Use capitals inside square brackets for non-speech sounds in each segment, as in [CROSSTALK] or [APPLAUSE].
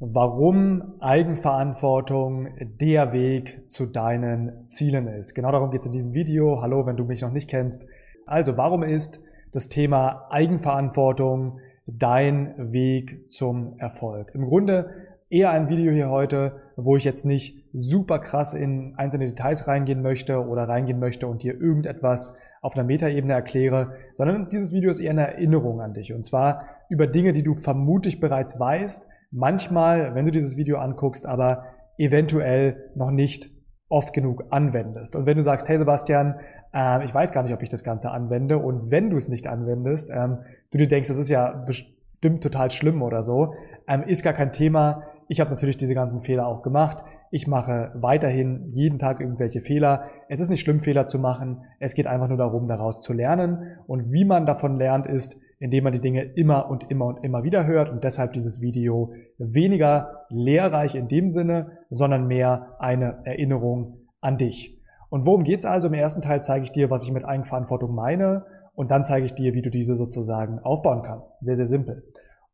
warum Eigenverantwortung der Weg zu deinen Zielen ist. Genau darum geht es in diesem Video. Hallo, wenn du mich noch nicht kennst. Also, warum ist das Thema Eigenverantwortung dein Weg zum Erfolg? Im Grunde eher ein Video hier heute, wo ich jetzt nicht super krass in einzelne Details reingehen möchte oder reingehen möchte und dir irgendetwas auf einer Metaebene erkläre, sondern dieses Video ist eher eine Erinnerung an dich. Und zwar über Dinge, die du vermutlich bereits weißt, manchmal, wenn du dieses Video anguckst, aber eventuell noch nicht oft genug anwendest. Und wenn du sagst, hey Sebastian, äh, ich weiß gar nicht, ob ich das Ganze anwende und wenn du es nicht anwendest, ähm, du dir denkst, das ist ja bestimmt total schlimm oder so, ähm, ist gar kein Thema. Ich habe natürlich diese ganzen Fehler auch gemacht. Ich mache weiterhin jeden Tag irgendwelche Fehler. Es ist nicht schlimm, Fehler zu machen. Es geht einfach nur darum, daraus zu lernen. Und wie man davon lernt, ist, indem man die Dinge immer und immer und immer wieder hört. Und deshalb dieses Video weniger lehrreich in dem Sinne, sondern mehr eine Erinnerung an dich. Und worum geht's also? Im ersten Teil zeige ich dir, was ich mit Eigenverantwortung meine. Und dann zeige ich dir, wie du diese sozusagen aufbauen kannst. Sehr, sehr simpel.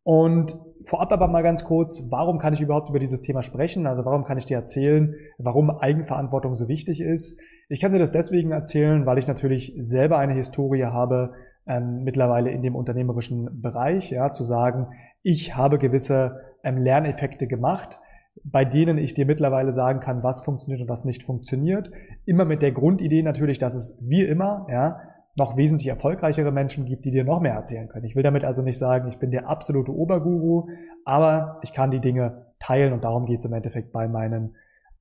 Und vorab aber mal ganz kurz, warum kann ich überhaupt über dieses Thema sprechen? Also warum kann ich dir erzählen, warum Eigenverantwortung so wichtig ist? Ich kann dir das deswegen erzählen, weil ich natürlich selber eine Historie habe, ähm, mittlerweile in dem unternehmerischen Bereich, ja, zu sagen, ich habe gewisse ähm, Lerneffekte gemacht, bei denen ich dir mittlerweile sagen kann, was funktioniert und was nicht funktioniert. Immer mit der Grundidee natürlich, dass es wie immer, ja, noch wesentlich erfolgreichere Menschen gibt, die dir noch mehr erzählen können. Ich will damit also nicht sagen, ich bin der absolute Oberguru, aber ich kann die Dinge teilen und darum geht es im Endeffekt bei meinen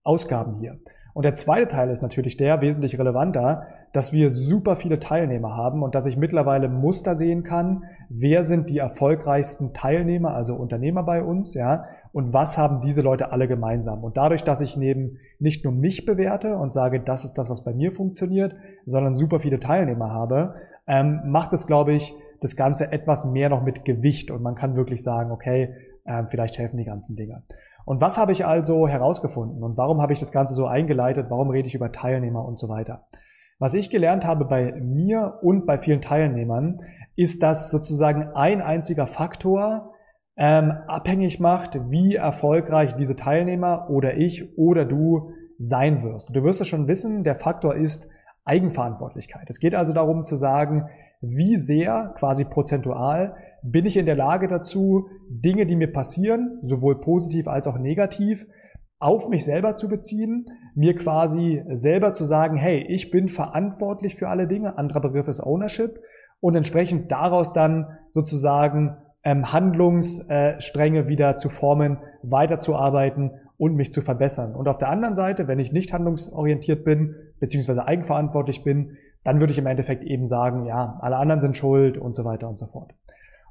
Ausgaben hier. Und der zweite Teil ist natürlich der wesentlich relevanter, dass wir super viele Teilnehmer haben und dass ich mittlerweile Muster sehen kann, wer sind die erfolgreichsten Teilnehmer, also Unternehmer bei uns, ja, und was haben diese Leute alle gemeinsam. Und dadurch, dass ich neben nicht nur mich bewerte und sage, das ist das, was bei mir funktioniert, sondern super viele Teilnehmer habe, ähm, macht es, glaube ich, das Ganze etwas mehr noch mit Gewicht und man kann wirklich sagen, okay, äh, vielleicht helfen die ganzen Dinge. Und was habe ich also herausgefunden und warum habe ich das Ganze so eingeleitet? Warum rede ich über Teilnehmer und so weiter? Was ich gelernt habe bei mir und bei vielen Teilnehmern, ist, dass sozusagen ein einziger Faktor ähm, abhängig macht, wie erfolgreich diese Teilnehmer oder ich oder du sein wirst. Du wirst es schon wissen, der Faktor ist Eigenverantwortlichkeit. Es geht also darum zu sagen, wie sehr quasi prozentual bin ich in der Lage dazu, Dinge, die mir passieren, sowohl positiv als auch negativ, auf mich selber zu beziehen, mir quasi selber zu sagen, hey, ich bin verantwortlich für alle Dinge, anderer Begriff ist Ownership, und entsprechend daraus dann sozusagen ähm, Handlungsstränge wieder zu formen, weiterzuarbeiten und mich zu verbessern. Und auf der anderen Seite, wenn ich nicht handlungsorientiert bin, beziehungsweise eigenverantwortlich bin, dann würde ich im Endeffekt eben sagen, ja, alle anderen sind schuld und so weiter und so fort.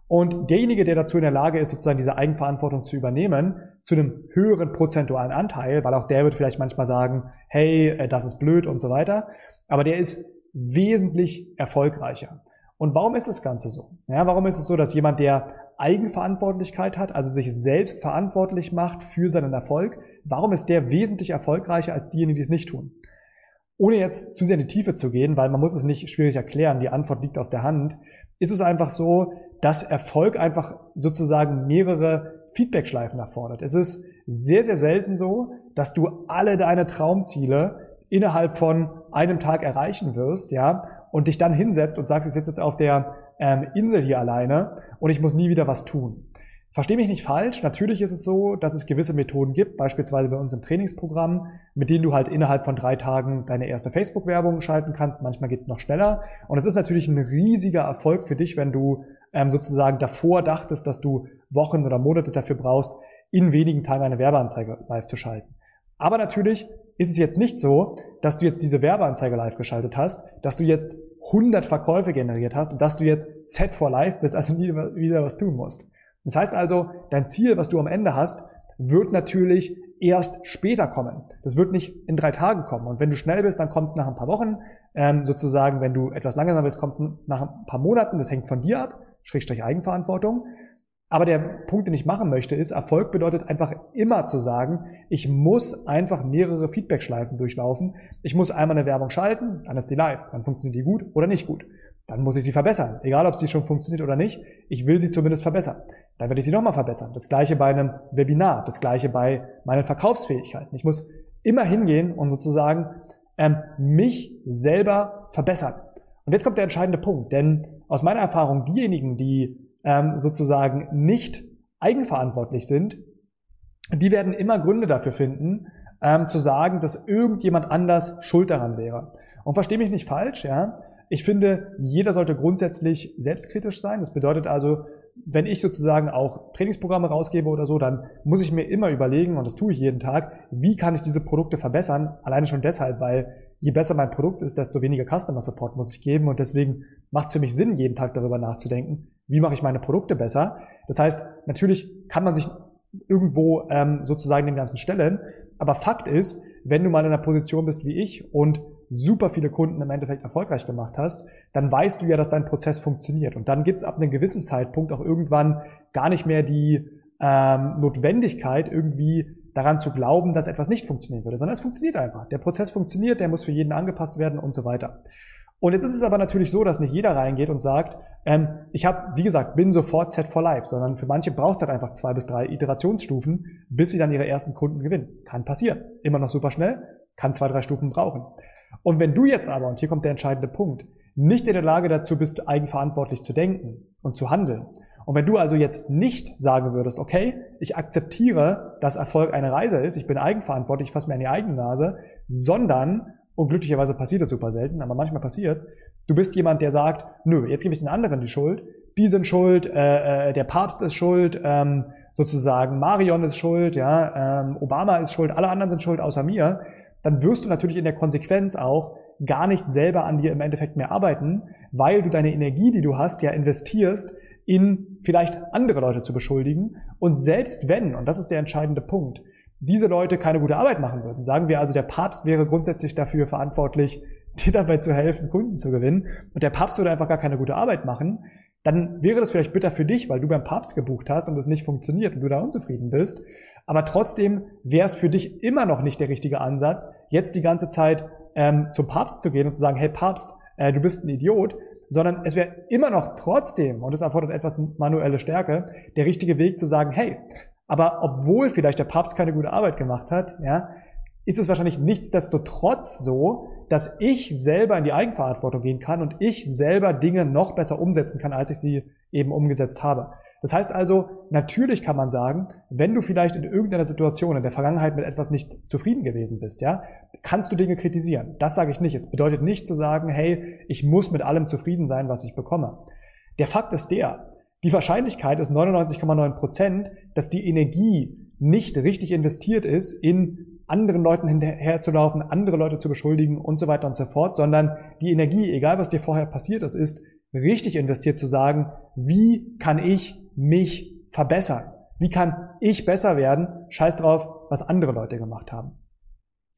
Und derjenige, der dazu in der Lage ist, sozusagen diese Eigenverantwortung zu übernehmen, zu einem höheren prozentualen Anteil, weil auch der wird vielleicht manchmal sagen, hey, äh, das ist blöd und so weiter, aber der ist wesentlich erfolgreicher. Und warum ist das Ganze so? Ja, warum ist es so, dass jemand, der Eigenverantwortlichkeit hat, also sich selbst verantwortlich macht für seinen Erfolg, warum ist der wesentlich erfolgreicher als diejenigen, die es nicht tun? Ohne jetzt zu sehr in die Tiefe zu gehen, weil man muss es nicht schwierig erklären, die Antwort liegt auf der Hand, ist es einfach so, dass Erfolg einfach sozusagen mehrere Feedback-Schleifen erfordert. Es ist sehr, sehr selten so, dass du alle deine Traumziele innerhalb von einem Tag erreichen wirst, ja, und dich dann hinsetzt und sagst, ich sitze jetzt auf der ähm, Insel hier alleine und ich muss nie wieder was tun. Versteh mich nicht falsch, natürlich ist es so, dass es gewisse Methoden gibt, beispielsweise bei uns im Trainingsprogramm, mit denen du halt innerhalb von drei Tagen deine erste Facebook-Werbung schalten kannst. Manchmal geht es noch schneller. Und es ist natürlich ein riesiger Erfolg für dich, wenn du ähm, sozusagen davor dachtest, dass du Wochen oder Monate dafür brauchst, in wenigen Tagen eine Werbeanzeige live zu schalten. Aber natürlich ist es jetzt nicht so, dass du jetzt diese Werbeanzeige live geschaltet hast, dass du jetzt 100 Verkäufe generiert hast und dass du jetzt set for life bist, also nie wieder was tun musst. Das heißt also, dein Ziel, was du am Ende hast, wird natürlich erst später kommen. Das wird nicht in drei Tagen kommen. Und wenn du schnell bist, dann kommt es nach ein paar Wochen. Ähm, sozusagen, wenn du etwas langsamer bist, kommt es nach ein paar Monaten. Das hängt von dir ab, Schrägstrich Eigenverantwortung. Aber der Punkt, den ich machen möchte, ist, Erfolg bedeutet einfach immer zu sagen, ich muss einfach mehrere Feedback-Schleifen durchlaufen. Ich muss einmal eine Werbung schalten, dann ist die live, dann funktioniert die gut oder nicht gut. Dann muss ich sie verbessern. Egal, ob sie schon funktioniert oder nicht, ich will sie zumindest verbessern. Dann werde ich sie nochmal verbessern. Das gleiche bei einem Webinar, das gleiche bei meinen Verkaufsfähigkeiten. Ich muss immer hingehen und sozusagen ähm, mich selber verbessern. Und jetzt kommt der entscheidende Punkt, denn aus meiner Erfahrung, diejenigen, die ähm, sozusagen nicht eigenverantwortlich sind, die werden immer Gründe dafür finden, ähm, zu sagen, dass irgendjemand anders schuld daran wäre. Und verstehe mich nicht falsch, ja. Ich finde, jeder sollte grundsätzlich selbstkritisch sein. Das bedeutet also, wenn ich sozusagen auch Trainingsprogramme rausgebe oder so, dann muss ich mir immer überlegen, und das tue ich jeden Tag, wie kann ich diese Produkte verbessern? Alleine schon deshalb, weil je besser mein Produkt ist, desto weniger Customer Support muss ich geben. Und deswegen macht es für mich Sinn, jeden Tag darüber nachzudenken, wie mache ich meine Produkte besser. Das heißt, natürlich kann man sich irgendwo ähm, sozusagen den ganzen stellen. Aber Fakt ist, wenn du mal in einer Position bist wie ich und super viele Kunden im Endeffekt erfolgreich gemacht hast, dann weißt du ja, dass dein Prozess funktioniert. Und dann gibt es ab einem gewissen Zeitpunkt auch irgendwann gar nicht mehr die ähm, Notwendigkeit, irgendwie daran zu glauben, dass etwas nicht funktionieren würde, sondern es funktioniert einfach. Der Prozess funktioniert, der muss für jeden angepasst werden und so weiter. Und jetzt ist es aber natürlich so, dass nicht jeder reingeht und sagt, ähm, ich habe, wie gesagt, bin sofort Set for Life, sondern für manche braucht es halt einfach zwei bis drei Iterationsstufen, bis sie dann ihre ersten Kunden gewinnen. Kann passieren. Immer noch super schnell, kann zwei, drei Stufen brauchen. Und wenn du jetzt aber, und hier kommt der entscheidende Punkt, nicht in der Lage dazu bist, eigenverantwortlich zu denken und zu handeln, und wenn du also jetzt nicht sagen würdest, okay, ich akzeptiere, dass Erfolg eine Reise ist, ich bin eigenverantwortlich, ich fasse mir an die eigene Nase, sondern und glücklicherweise passiert das super selten, aber manchmal passiert's. Du bist jemand, der sagt, nö, jetzt gebe ich den anderen die Schuld. Die sind schuld, äh, äh, der Papst ist schuld, ähm, sozusagen Marion ist schuld, ja, ähm, Obama ist schuld, alle anderen sind schuld außer mir. Dann wirst du natürlich in der Konsequenz auch gar nicht selber an dir im Endeffekt mehr arbeiten, weil du deine Energie, die du hast, ja investierst, in vielleicht andere Leute zu beschuldigen. Und selbst wenn, und das ist der entscheidende Punkt, diese Leute keine gute Arbeit machen würden. Sagen wir also, der Papst wäre grundsätzlich dafür verantwortlich, [LAUGHS] dir dabei zu helfen, Kunden zu gewinnen, und der Papst würde einfach gar keine gute Arbeit machen, dann wäre das vielleicht bitter für dich, weil du beim Papst gebucht hast und es nicht funktioniert und du da unzufrieden bist. Aber trotzdem wäre es für dich immer noch nicht der richtige Ansatz, jetzt die ganze Zeit ähm, zum Papst zu gehen und zu sagen, hey Papst, äh, du bist ein Idiot, sondern es wäre immer noch trotzdem, und es erfordert etwas manuelle Stärke, der richtige Weg zu sagen, hey, aber obwohl vielleicht der Papst keine gute Arbeit gemacht hat, ja, ist es wahrscheinlich nichtsdestotrotz so, dass ich selber in die Eigenverantwortung gehen kann und ich selber Dinge noch besser umsetzen kann, als ich sie eben umgesetzt habe. Das heißt also, natürlich kann man sagen, wenn du vielleicht in irgendeiner Situation in der Vergangenheit mit etwas nicht zufrieden gewesen bist, ja, kannst du Dinge kritisieren. Das sage ich nicht. Es bedeutet nicht zu sagen, hey, ich muss mit allem zufrieden sein, was ich bekomme. Der Fakt ist der, die Wahrscheinlichkeit ist 99,9 Prozent, dass die Energie nicht richtig investiert ist, in anderen Leuten hinterherzulaufen, andere Leute zu beschuldigen und so weiter und so fort, sondern die Energie, egal was dir vorher passiert ist, ist richtig investiert zu sagen, wie kann ich mich verbessern? Wie kann ich besser werden? Scheiß drauf, was andere Leute gemacht haben.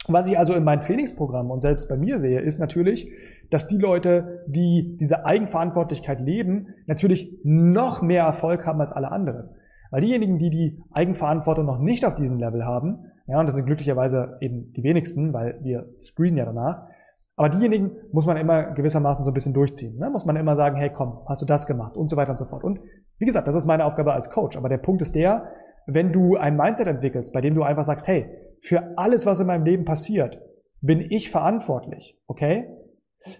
Was ich also in meinen Trainingsprogrammen und selbst bei mir sehe, ist natürlich, dass die Leute, die diese Eigenverantwortlichkeit leben, natürlich noch mehr Erfolg haben als alle anderen. Weil diejenigen, die die Eigenverantwortung noch nicht auf diesem Level haben, ja, und das sind glücklicherweise eben die wenigsten, weil wir screenen ja danach, aber diejenigen muss man immer gewissermaßen so ein bisschen durchziehen. Ne? Muss man immer sagen, hey komm, hast du das gemacht und so weiter und so fort. Und wie gesagt, das ist meine Aufgabe als Coach. Aber der Punkt ist der, wenn du ein Mindset entwickelst, bei dem du einfach sagst, hey, für alles, was in meinem Leben passiert, bin ich verantwortlich, okay?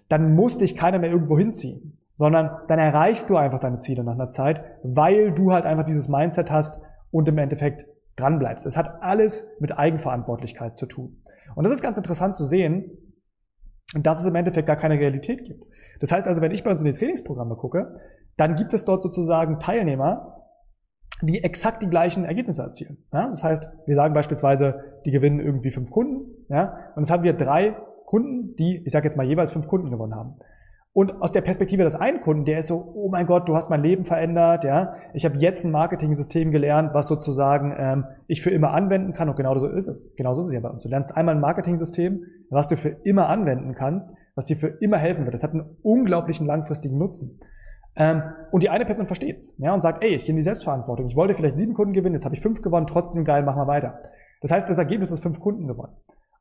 Dann muss dich keiner mehr irgendwo hinziehen, sondern dann erreichst du einfach deine Ziele nach einer Zeit, weil du halt einfach dieses Mindset hast und im Endeffekt dranbleibst. Es hat alles mit Eigenverantwortlichkeit zu tun. Und das ist ganz interessant zu sehen, dass es im Endeffekt gar keine Realität gibt. Das heißt also, wenn ich bei uns in die Trainingsprogramme gucke, dann gibt es dort sozusagen Teilnehmer, die exakt die gleichen Ergebnisse erzielen. Ja, das heißt, wir sagen beispielsweise, die gewinnen irgendwie fünf Kunden, ja, und jetzt haben wir drei Kunden, die, ich sage jetzt mal, jeweils fünf Kunden gewonnen haben. Und aus der Perspektive des einen Kunden, der ist so, oh mein Gott, du hast mein Leben verändert, ja, ich habe jetzt ein Marketing-System gelernt, was sozusagen ähm, ich für immer anwenden kann und genau so ist es. Genau so ist es ja bei uns. Du lernst einmal ein Marketing-System, was du für immer anwenden kannst, was dir für immer helfen wird. Das hat einen unglaublichen langfristigen Nutzen. Ähm, und die eine Person versteht's, ja, und sagt, ey, ich gehe in die Selbstverantwortung. Ich wollte vielleicht sieben Kunden gewinnen, jetzt habe ich fünf gewonnen, trotzdem geil, machen wir weiter. Das heißt, das Ergebnis ist fünf Kunden gewonnen.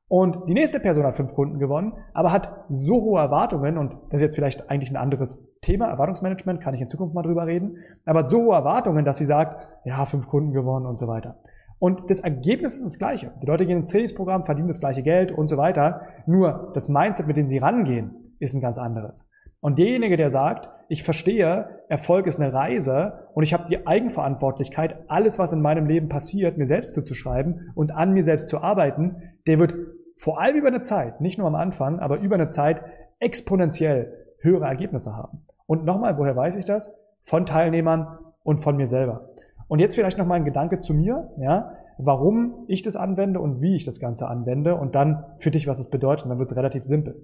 Und die nächste Person hat fünf Kunden gewonnen, aber hat so hohe Erwartungen, und das ist jetzt vielleicht eigentlich ein anderes Thema, Erwartungsmanagement, kann ich in Zukunft mal drüber reden, aber hat so hohe Erwartungen, dass sie sagt, ja, fünf Kunden gewonnen und so weiter. Und das Ergebnis ist das gleiche. Die Leute gehen ins Trainingsprogramm, verdienen das gleiche Geld und so weiter. Nur das Mindset, mit dem sie rangehen, ist ein ganz anderes. Und derjenige, der sagt, ich verstehe, Erfolg ist eine Reise und ich habe die Eigenverantwortlichkeit, alles, was in meinem Leben passiert, mir selbst zuzuschreiben und an mir selbst zu arbeiten, der wird vor allem über eine Zeit, nicht nur am Anfang, aber über eine Zeit exponentiell höhere Ergebnisse haben. Und nochmal, woher weiß ich das? Von Teilnehmern und von mir selber. Und jetzt vielleicht nochmal ein Gedanke zu mir, ja, warum ich das anwende und wie ich das Ganze anwende und dann für dich, was es bedeutet. Und dann wird es relativ simpel.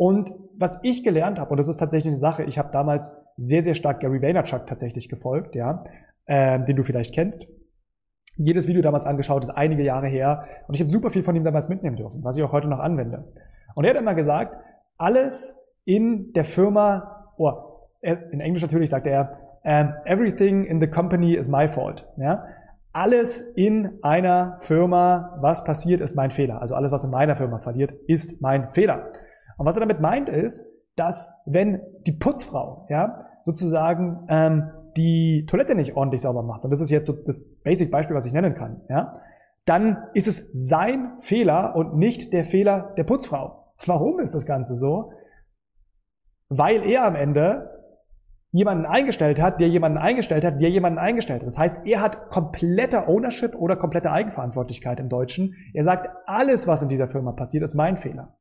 Und was ich gelernt habe, und das ist tatsächlich eine Sache, ich habe damals sehr, sehr stark Gary Vaynerchuk tatsächlich gefolgt, ja, äh, den du vielleicht kennst. Jedes Video damals angeschaut, ist einige Jahre her. Und ich habe super viel von ihm damals mitnehmen dürfen, was ich auch heute noch anwende. Und er hat immer gesagt, alles in der Firma, oh, in Englisch natürlich sagt er, um, everything in the company is my fault. Ja? Alles in einer Firma, was passiert, ist mein Fehler. Also alles, was in meiner Firma verliert, ist mein Fehler. Und was er damit meint, ist, dass wenn die Putzfrau ja, sozusagen ähm, die Toilette nicht ordentlich sauber macht, und das ist jetzt so das Basic-Beispiel, was ich nennen kann, ja, dann ist es sein Fehler und nicht der Fehler der Putzfrau. Warum ist das Ganze so? Weil er am Ende jemanden eingestellt hat, der jemanden eingestellt hat, der jemanden eingestellt hat. Das heißt, er hat komplette Ownership oder komplette Eigenverantwortlichkeit im Deutschen. Er sagt, alles, was in dieser Firma passiert, ist mein Fehler.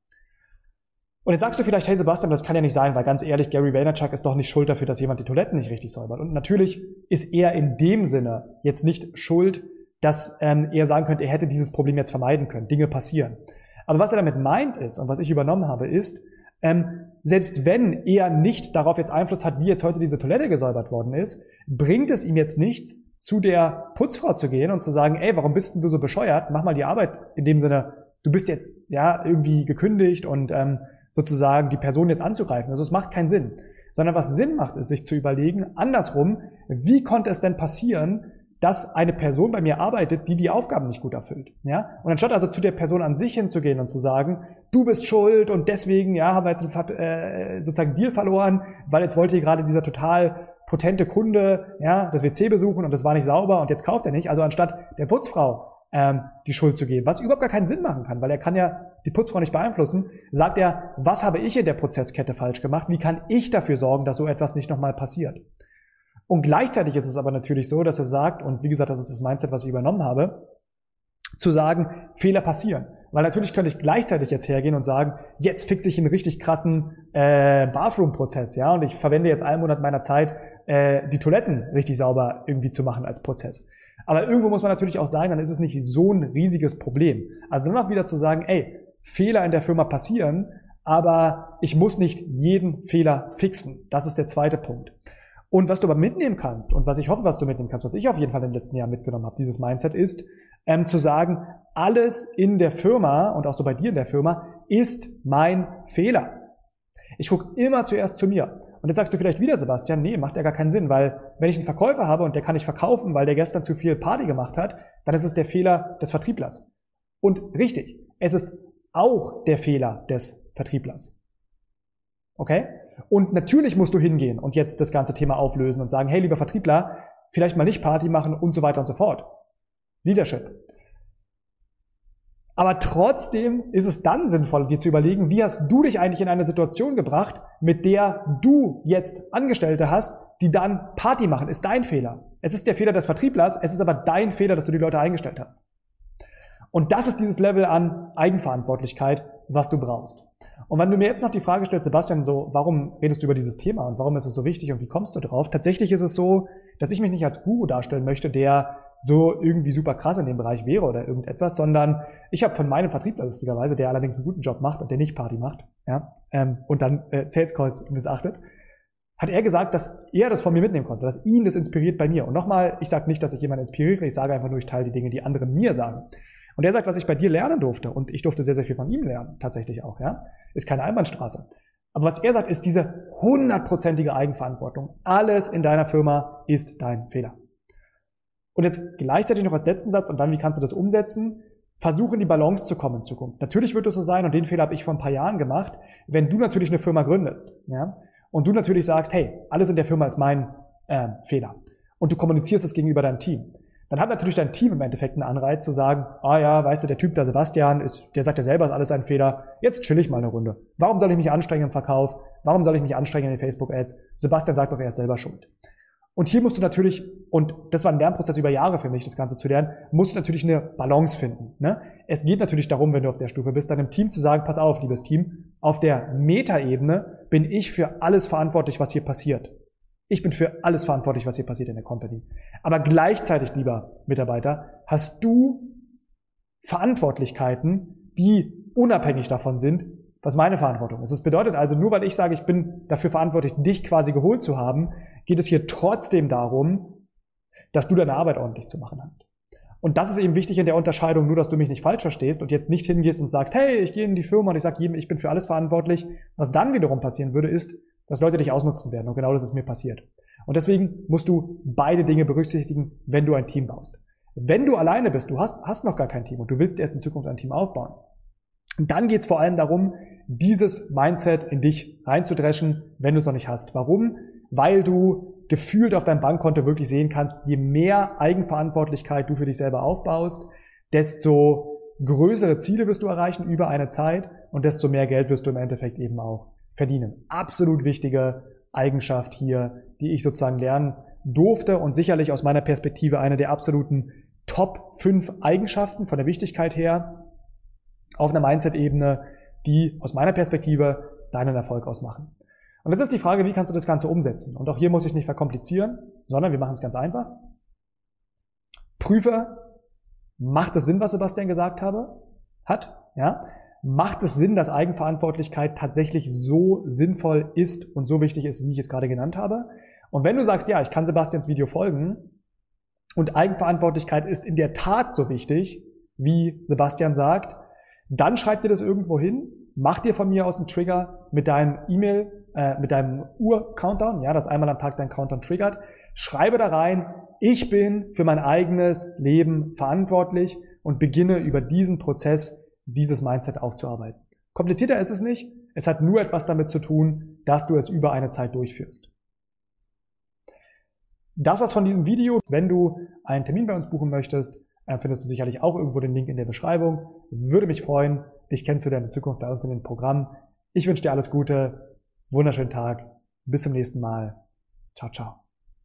Und jetzt sagst du vielleicht, hey Sebastian, das kann ja nicht sein, weil ganz ehrlich, Gary Vaynerchuk ist doch nicht schuld dafür, dass jemand die Toiletten nicht richtig säubert. Und natürlich ist er in dem Sinne jetzt nicht schuld, dass ähm, er sagen könnte, er hätte dieses Problem jetzt vermeiden können. Dinge passieren. Aber was er damit meint ist und was ich übernommen habe, ist, ähm, selbst wenn er nicht darauf jetzt Einfluss hat, wie jetzt heute diese Toilette gesäubert worden ist, bringt es ihm jetzt nichts, zu der Putzfrau zu gehen und zu sagen, ey, warum bist denn du so bescheuert? Mach mal die Arbeit in dem Sinne, du bist jetzt ja irgendwie gekündigt und ähm, sozusagen die Person jetzt anzugreifen. Also es macht keinen Sinn. Sondern was Sinn macht, ist sich zu überlegen, andersrum, wie konnte es denn passieren, dass eine Person bei mir arbeitet, die die Aufgaben nicht gut erfüllt. Ja? Und anstatt also zu der Person an sich hinzugehen und zu sagen, du bist schuld und deswegen ja, haben wir jetzt einen, äh, sozusagen Deal verloren, weil jetzt wollte hier gerade dieser total potente Kunde ja, das WC besuchen und das war nicht sauber und jetzt kauft er nicht. Also anstatt der Putzfrau ähm, die Schuld zu geben, was überhaupt gar keinen Sinn machen kann, weil er kann ja die Putzfrau nicht beeinflussen, sagt er, was habe ich in der Prozesskette falsch gemacht? Wie kann ich dafür sorgen, dass so etwas nicht nochmal passiert? Und gleichzeitig ist es aber natürlich so, dass er sagt, und wie gesagt, das ist das Mindset, was ich übernommen habe, zu sagen, Fehler passieren. Weil natürlich könnte ich gleichzeitig jetzt hergehen und sagen, jetzt fixe ich einen richtig krassen äh, Bathroom-Prozess, ja, und ich verwende jetzt einen Monat meiner Zeit, äh, die Toiletten richtig sauber irgendwie zu machen als Prozess. Aber irgendwo muss man natürlich auch sagen, dann ist es nicht so ein riesiges Problem. Also dann auch wieder zu sagen, ey, Fehler in der Firma passieren, aber ich muss nicht jeden Fehler fixen. Das ist der zweite Punkt. Und was du aber mitnehmen kannst und was ich hoffe, was du mitnehmen kannst, was ich auf jeden Fall den letzten Jahren mitgenommen habe, dieses Mindset ist, ähm, zu sagen, alles in der Firma und auch so bei dir in der Firma ist mein Fehler. Ich gucke immer zuerst zu mir. Und jetzt sagst du vielleicht wieder, Sebastian, nee, macht ja gar keinen Sinn, weil wenn ich einen Verkäufer habe und der kann nicht verkaufen, weil der gestern zu viel Party gemacht hat, dann ist es der Fehler des Vertrieblers. Und richtig, es ist auch der Fehler des Vertrieblers. Okay? Und natürlich musst du hingehen und jetzt das ganze Thema auflösen und sagen, hey, lieber Vertriebler, vielleicht mal nicht Party machen und so weiter und so fort. Leadership. Aber trotzdem ist es dann sinnvoll, dir zu überlegen, wie hast du dich eigentlich in eine Situation gebracht, mit der du jetzt Angestellte hast, die dann Party machen. Ist dein Fehler. Es ist der Fehler des Vertrieblers, es ist aber dein Fehler, dass du die Leute eingestellt hast. Und das ist dieses Level an Eigenverantwortlichkeit, was du brauchst. Und wenn du mir jetzt noch die Frage stellst, Sebastian, so, warum redest du über dieses Thema und warum ist es so wichtig und wie kommst du drauf? Tatsächlich ist es so, dass ich mich nicht als Guru darstellen möchte, der so irgendwie super krass in dem Bereich wäre oder irgendetwas, sondern ich habe von meinem Vertriebler lustigerweise, der allerdings einen guten Job macht und der nicht Party macht, ja, ähm, und dann äh, Sales Calls missachtet, hat er gesagt, dass er das von mir mitnehmen konnte, dass ihn das inspiriert bei mir. Und nochmal, ich sage nicht, dass ich jemanden inspiriere, ich sage einfach nur, ich teile die Dinge, die andere mir sagen. Und er sagt, was ich bei dir lernen durfte, und ich durfte sehr, sehr viel von ihm lernen, tatsächlich auch, ja, ist keine Einbahnstraße. Aber was er sagt, ist diese hundertprozentige Eigenverantwortung. Alles in deiner Firma ist dein Fehler. Und jetzt gleichzeitig noch als letzten Satz und dann, wie kannst du das umsetzen? versuche in die Balance zu kommen in Zukunft. Natürlich wird es so sein, und den Fehler habe ich vor ein paar Jahren gemacht, wenn du natürlich eine Firma gründest, ja, und du natürlich sagst, hey, alles in der Firma ist mein äh, Fehler, und du kommunizierst es gegenüber deinem Team, dann hat natürlich dein Team im Endeffekt einen Anreiz zu sagen, ah ja, weißt du, der Typ, der Sebastian, ist, der sagt ja selber, ist alles ein Fehler, jetzt chill ich mal eine Runde. Warum soll ich mich anstrengen im Verkauf? Warum soll ich mich anstrengen in den Facebook-Ads? Sebastian sagt doch, er ist selber schuld. Und hier musst du natürlich, und das war ein Lernprozess über Jahre für mich, das Ganze zu lernen, musst du natürlich eine Balance finden. Ne? Es geht natürlich darum, wenn du auf der Stufe bist, deinem Team zu sagen, pass auf, liebes Team, auf der Metaebene bin ich für alles verantwortlich, was hier passiert. Ich bin für alles verantwortlich, was hier passiert in der Company. Aber gleichzeitig, lieber Mitarbeiter, hast du Verantwortlichkeiten, die unabhängig davon sind, was meine Verantwortung ist. Das bedeutet also, nur weil ich sage, ich bin dafür verantwortlich, dich quasi geholt zu haben, geht es hier trotzdem darum, dass du deine Arbeit ordentlich zu machen hast. Und das ist eben wichtig in der Unterscheidung, nur dass du mich nicht falsch verstehst und jetzt nicht hingehst und sagst, hey, ich gehe in die Firma und ich sage jedem, ich bin für alles verantwortlich. Was dann wiederum passieren würde, ist, dass Leute dich ausnutzen werden. Und genau das ist mir passiert. Und deswegen musst du beide Dinge berücksichtigen, wenn du ein Team baust. Wenn du alleine bist, du hast, hast noch gar kein Team und du willst erst in Zukunft ein Team aufbauen, dann geht es vor allem darum, dieses Mindset in dich reinzudreschen, wenn du es noch nicht hast. Warum? Weil du gefühlt auf deinem Bankkonto wirklich sehen kannst, je mehr Eigenverantwortlichkeit du für dich selber aufbaust, desto größere Ziele wirst du erreichen über eine Zeit und desto mehr Geld wirst du im Endeffekt eben auch verdienen. Absolut wichtige Eigenschaft hier, die ich sozusagen lernen durfte und sicherlich aus meiner Perspektive eine der absoluten Top 5 Eigenschaften von der Wichtigkeit her, auf einer Mindset-Ebene, die aus meiner Perspektive deinen Erfolg ausmachen. Und jetzt ist die Frage, wie kannst du das Ganze umsetzen? Und auch hier muss ich nicht verkomplizieren, sondern wir machen es ganz einfach. Prüfe, macht es Sinn, was Sebastian gesagt habe? Hat, ja? Macht es Sinn, dass Eigenverantwortlichkeit tatsächlich so sinnvoll ist und so wichtig ist, wie ich es gerade genannt habe? Und wenn du sagst, ja, ich kann Sebastians Video folgen und Eigenverantwortlichkeit ist in der Tat so wichtig, wie Sebastian sagt, dann schreib dir das irgendwo hin, mach dir von mir aus einen Trigger mit deinem E-Mail, äh, mit deinem Uhr-Countdown, ja, das einmal am Tag dein Countdown triggert. Schreibe da rein, ich bin für mein eigenes Leben verantwortlich und beginne über diesen Prozess dieses Mindset aufzuarbeiten. Komplizierter ist es nicht. Es hat nur etwas damit zu tun, dass du es über eine Zeit durchführst. Das war's von diesem Video. Wenn du einen Termin bei uns buchen möchtest, äh, findest du sicherlich auch irgendwo den Link in der Beschreibung. Würde mich freuen, dich kennenzulernen in Zukunft bei uns in dem Programm. Ich wünsche dir alles Gute, wunderschönen Tag, bis zum nächsten Mal. Ciao, ciao.